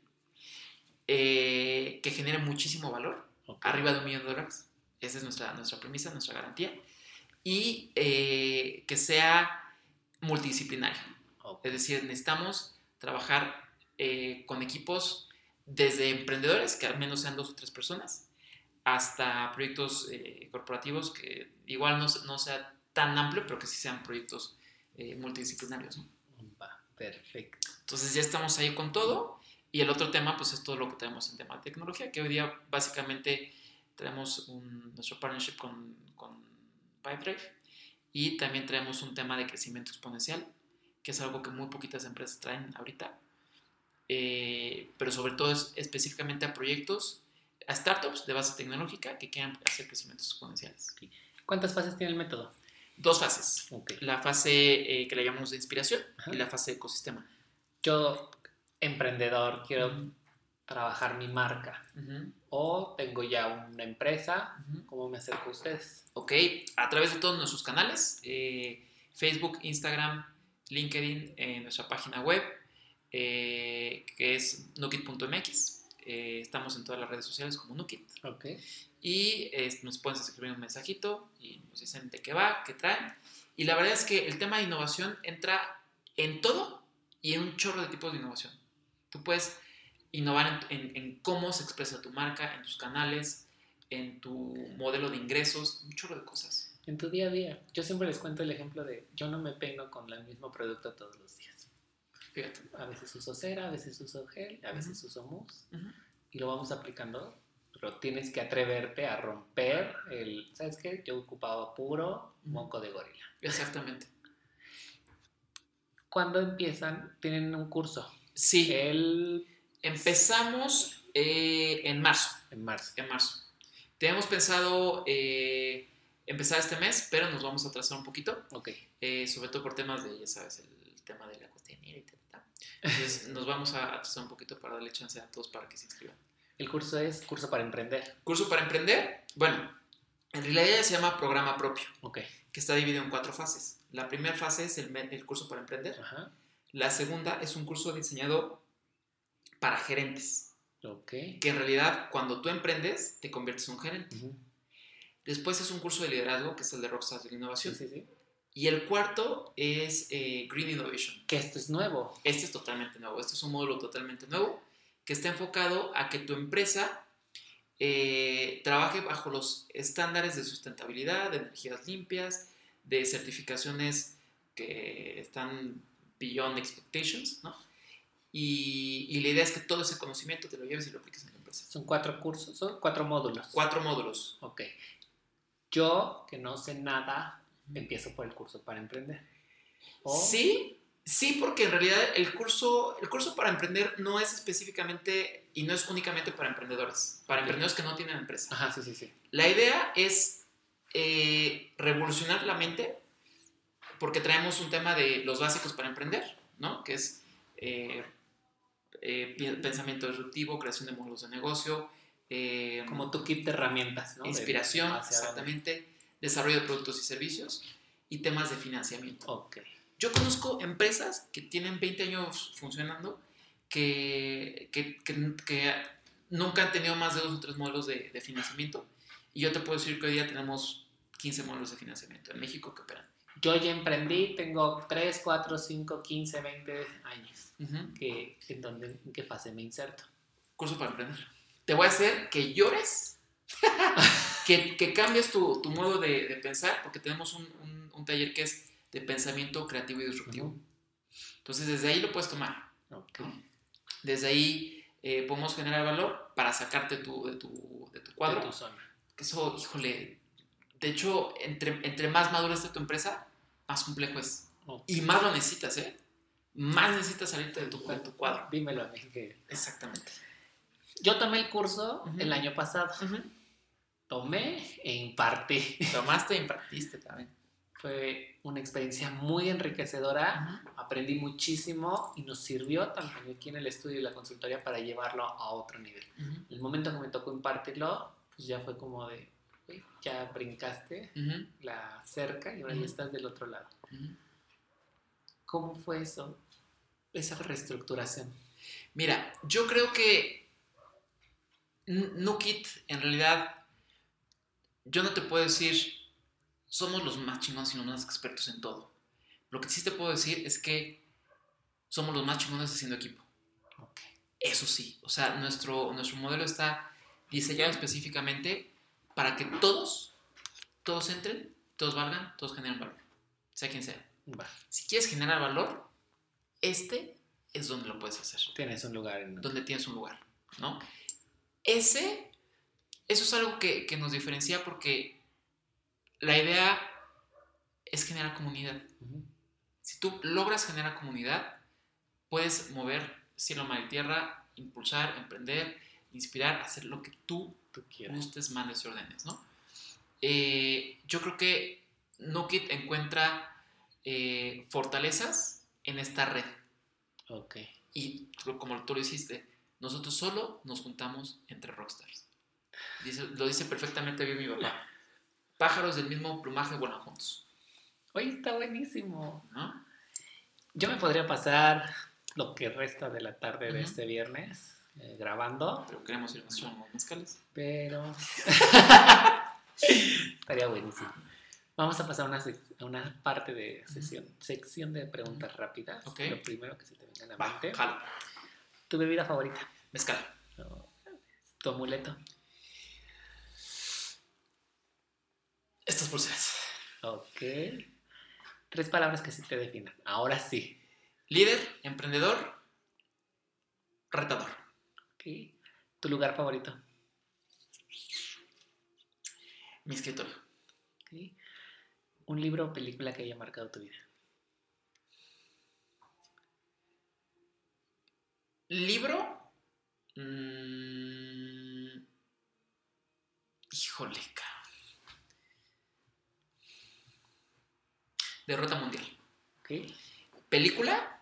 eh, que genere muchísimo valor. Arriba de un millón de dólares. Esa es nuestra, nuestra premisa, nuestra garantía. Y eh, que sea multidisciplinario. Es decir, necesitamos trabajar eh, con equipos desde emprendedores, que al menos sean dos o tres personas, hasta proyectos eh, corporativos que igual no, no sea tan amplio, pero que sí sean proyectos eh, multidisciplinarios. ¿no? Va, perfecto. Entonces ya estamos ahí con todo. Y el otro tema, pues es todo lo que tenemos en tema de tecnología, que hoy día básicamente tenemos un- nuestro partnership con, con Pipedrive y también traemos un tema de crecimiento exponencial, que es algo que muy poquitas empresas traen ahorita, Eh, pero sobre todo es específicamente a proyectos, a startups de base tecnológica que quieran hacer crecimientos exponenciales. ¿Cuántas fases tiene el método? Dos fases, la fase eh, que le llamamos de inspiración Ajá. y la fase de ecosistema. Yo, emprendedor, quiero trabajar mi marca. O tengo ya una empresa. ¿Cómo me acerco a ustedes? Ok, a través de todos nuestros canales, eh, Facebook, Instagram, LinkedIn, eh, nuestra página web, eh, que es nukit.mx. Eh, estamos en todas las redes sociales como Nukit. Ok. Y eh, nos pueden escribir un mensajito y nos dicen de qué va, qué traen. Y la verdad es que el tema de innovación entra en todo y en un chorro de tipos de innovación. Tú puedes innovar en, en- en cómo se expresa tu marca, en tus canales, en tu modelo de ingresos, un chorro de cosas. En tu día a día. Yo siempre les cuento el ejemplo de yo no me peino con el mismo producto todos los días. Fíjate. A veces uso cera, a veces uso gel, a veces uso mousse. Y lo vamos aplicando. Pero tienes que atreverte a romper el... ¿Sabes qué? Yo ocupaba puro moco de gorila. Exactamente. ¿Cuándo empiezan? Tienen un curso. Sí, El... empezamos eh, en marzo. En marzo. En marzo. Teníamos pensado eh, empezar este mes, pero nos vamos a atrasar un poquito. Ok. eh, sobre todo por temas de, ya sabes, el tema de la costanera y tal. Entonces nos vamos a atrasar un poquito para darle chance a todos para que se inscriban. El curso es curso para emprender. Curso para emprender, bueno, en realidad se llama programa propio, Ok. que está dividido en cuatro fases. La primera fase es el, curso para emprender. Ajá. La segunda es un curso diseñado para gerentes, Ok. que en realidad cuando tú emprendes te conviertes en un gerente. Después es un curso de liderazgo, que es el de Rockstars de la Sí, Innovación. sí, sí. Y el cuarto es eh, Green Innovation. Que esto es nuevo. Este es totalmente nuevo. Este es un módulo totalmente nuevo que está enfocado a que tu empresa eh, trabaje bajo los estándares de sustentabilidad, de energías limpias, de certificaciones que están beyond expectations, ¿no? Y, y la idea es que todo ese conocimiento te lo lleves y lo apliques en tu empresa. Son cuatro cursos, son cuatro módulos. Cuatro módulos. Ok. Yo, que no sé nada, empiezo por el curso para emprender. O- Sí, sí, porque en realidad el curso, el curso para emprender no es específicamente y no es únicamente para emprendedores, para emprendedores que no tienen empresa. Ajá, sí, sí, sí. La idea es eh, revolucionar la mente, porque traemos un tema de los básicos para emprender, ¿no? Que es eh, eh, pensamiento disruptivo, creación de modelos de negocio, Como tu kit de herramientas, inspiración, exactamente, desarrollo de productos y servicios y temas de financiamiento. Ok. Yo conozco empresas que tienen 20 años funcionando que, que, que- que nunca han tenido más de dos o tres modelos de, de financiamiento. Y yo te puedo decir que hoy día tenemos 15 modelos de financiamiento en México que operan. Yo ya emprendí, tengo 3, 4, 5, 15, 20 años. Ujú. que, ¿en, dónde, ¿En qué fase me inserto? Curso para emprender. Te voy a hacer que llores, (laughs) que, que cambies tu, tu modo de, de pensar, porque tenemos un, un- un taller que es de pensamiento creativo y disruptivo. Entonces, desde ahí lo puedes tomar. Ok. Desde ahí eh, podemos generar valor para sacarte tu, de, tu, de tu cuadro. De tu zona. Que eso, híjole, de hecho, entre, entre más madura esté tu empresa, más complejo es. Ok. Y más lo necesitas, ¿eh? Más necesitas salirte de tu, de tu cuadro. Dímelo a mí. Que... Exactamente. Yo tomé el curso Ujú. el año pasado. Tomé e impartí. Tomaste e impartiste también. Fue una experiencia muy enriquecedora. Aprendí muchísimo y nos sirvió tanto aquí en el estudio y la consultoría para llevarlo a otro nivel. Ujú. El momento que me tocó impartirlo, pues ya fue como de, "Uy, ya brincaste Ujú. la cerca y ahora ya estás del otro lado. ¿Cómo fue eso? Esa reestructuración. Mira, yo creo que Nukit, en realidad, yo no te puedo decir, somos los más chingones y los más expertos en todo. Lo que sí te puedo decir es que somos los más chingones haciendo equipo. Eso sí, o sea, nuestro, nuestro modelo está diseñado específicamente para que todos, todos entren, todos valgan, todos generen valor, sea quien sea. Si quieres generar valor, este es donde lo puedes hacer Tienes un lugar en... donde tienes un lugar, ¿no? Ese, eso es algo que, que nos diferencia porque la idea es generar comunidad. Si tú logras generar comunidad, puedes mover cielo, mar y tierra, impulsar, emprender, inspirar, hacer lo que tú Tú quieres. gustes, mandes y ordenes, ¿no? Eh, yo creo que Nukit encuentra eh, fortalezas en esta red. Ok. Y como tú lo hiciste, nosotros solo nos juntamos entre rockstars. Dice- lo dice perfectamente bien mi papá. Pájaros del mismo plumaje vuelan juntos, Oye, está buenísimo. ¿no? Yo me podría pasar lo que resta de la tarde de este viernes eh, grabando, Pero queremos ir unos mezcales. pero (laughs) estaría buenísimo. Vamos a pasar a una, a una parte de sesión, sección de preguntas rápidas. Lo primero que se te venga a la Va, mente. jalo. ¿Tu bebida favorita? Mezcal. No, ¿Tu amuleto? Estas pulseras. Ok. Tres palabras que sí te definan. Ahora sí. Líder, emprendedor, retador. Ok. ¿Tu lugar favorito? Mi escritorio. Ok. ¿Un libro o película que haya marcado tu vida? Libro. mm, híjole, cabrón. Derrota mundial. Película.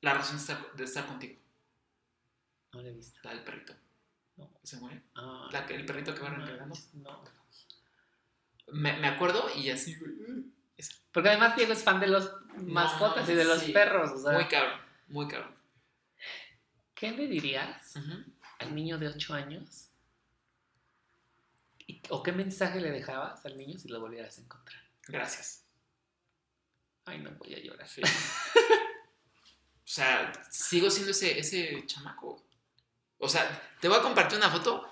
La razón de estar, de estar contigo. No la he visto. La del perrito. No. se muere. Ah, La que- el perrito que va no, reencarnando. no. Me, me acuerdo y así, mm, esa. Porque además Diego es fan de los mascotas y de los sí. perros. O sea, Muy cabrón, muy cabrón. ¿Qué le dirías al niño de 8 años? ¿O qué mensaje le dejabas al niño si lo volvieras a encontrar? Gracias. Ay, no voy a llorar. Sí. o sea, sigo siendo ese, ese chamaco. O sea, te voy a compartir una foto.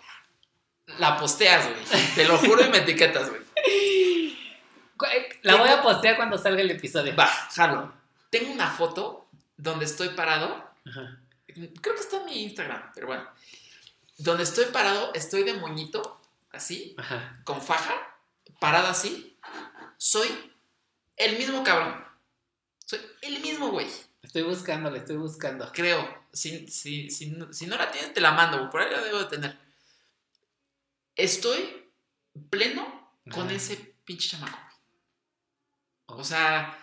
La posteas, güey. Te lo juro y me etiquetas, güey. La voy a postear cuando salga el episodio. Va, jalo. Tengo una foto donde estoy parado. Ajá. Creo que está en mi Instagram, pero bueno. Donde estoy parado, estoy de moñito, así, Ajá. con faja, parado así. Soy el mismo cabrón. Soy el mismo güey. Estoy buscando, le estoy buscando. Creo. Si, si, si, no- si no la tienes, te la mando. Por ahí la debo de tener. Estoy pleno con Ajá. ese pinche chamaco. O sea,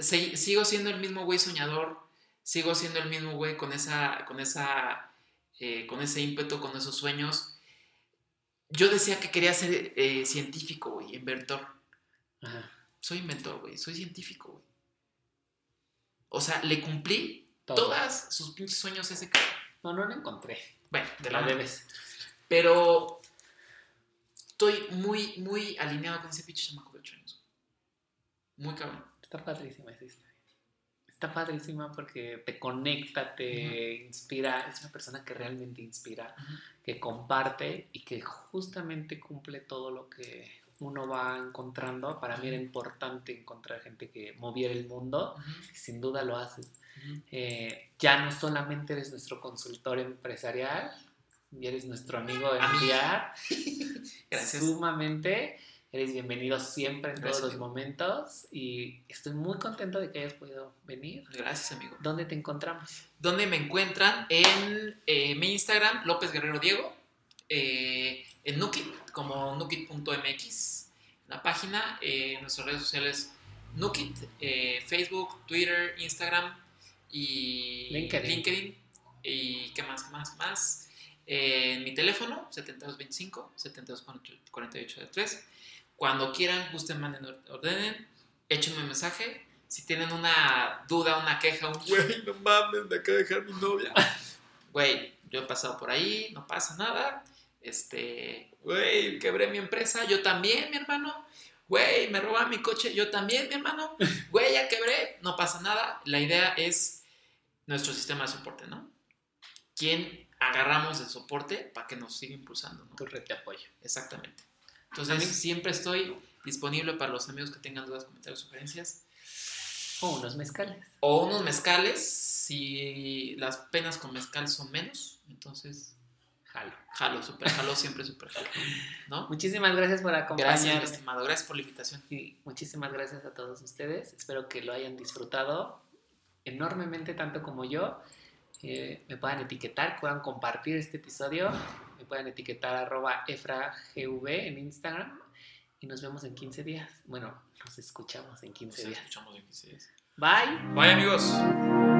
se- sigo siendo el mismo güey soñador. Sigo siendo el mismo güey con esa. con esa. eh, con ese ímpetu, con esos sueños. Yo decía que quería ser eh, científico, güey, inventor. Ajá. Soy inventor, güey. Soy científico, güey. O sea, le cumplí Todo. Todas sus pinches sueños ese cabrón. No, no lo encontré. Bueno, Te de la la debes. Pero estoy muy, muy alineado con ese pinche chamaco de 8 años. Muy cabrón. Está padrísima esa historia. Está padrísima porque te conecta, te inspira. Es una persona que realmente inspira, que comparte y que justamente cumple todo lo que uno va encontrando. Para mí era importante encontrar gente que moviera el mundo. Ujú, y Sin duda lo haces. Eh, ya no solamente eres nuestro consultor empresarial, ya eres nuestro amigo de enviar. (laughs) Gracias. Sumamente. Eres bienvenido siempre en Gracias, todos los momentos y estoy muy contento de que hayas podido venir. Gracias, amigo. ¿Dónde te encontramos? ¿Dónde me encuentran? En eh, mi Instagram, López Guerrero Diego. eh, en Nukit, como nukit.mx. La página, eh, nuestras redes sociales, Nukit, Facebook, Twitter, Instagram y LinkedIn. ¿Y qué más? ¿Qué más? ¿Qué más? En mi teléfono, 7225 7248 Cuando quieran, gusten, manden, or- ordenen, échenme un mensaje. Si tienen una duda, una queja, un güey, no mames, me acaba de dejar mi novia. (laughs) Güey, yo he pasado por ahí, no pasa nada. Este, güey, quebré mi empresa, yo también, mi hermano. Güey, me robaron mi coche, yo también, mi hermano. (laughs) Güey, ya quebré, no pasa nada. La idea es nuestro sistema de soporte, ¿no? ¿Quién agarramos de soporte para que nos siga impulsando, ¿no? Tu red de apoyo. Exactamente. Entonces, Amigos. siempre estoy disponible para los amigos que tengan dudas, comentarios, sugerencias. O unos mezcales. O unos mezcales, si las penas con mezcal son menos, entonces Jalo. jalo, super jalo, siempre super jalo. ¿No? Muchísimas gracias por Gracias, mi acompañarme. estimado. Gracias por la invitación. Y muchísimas gracias a todos ustedes. Espero que lo hayan disfrutado enormemente, tanto como yo. Eh, me puedan etiquetar, puedan compartir este episodio. Me puedan etiquetar arroba efragv en Instagram. Y nos vemos en 15 días. Bueno, nos escuchamos en 15 Nos días. escuchamos en 15 días. Bye. Bye, amigos.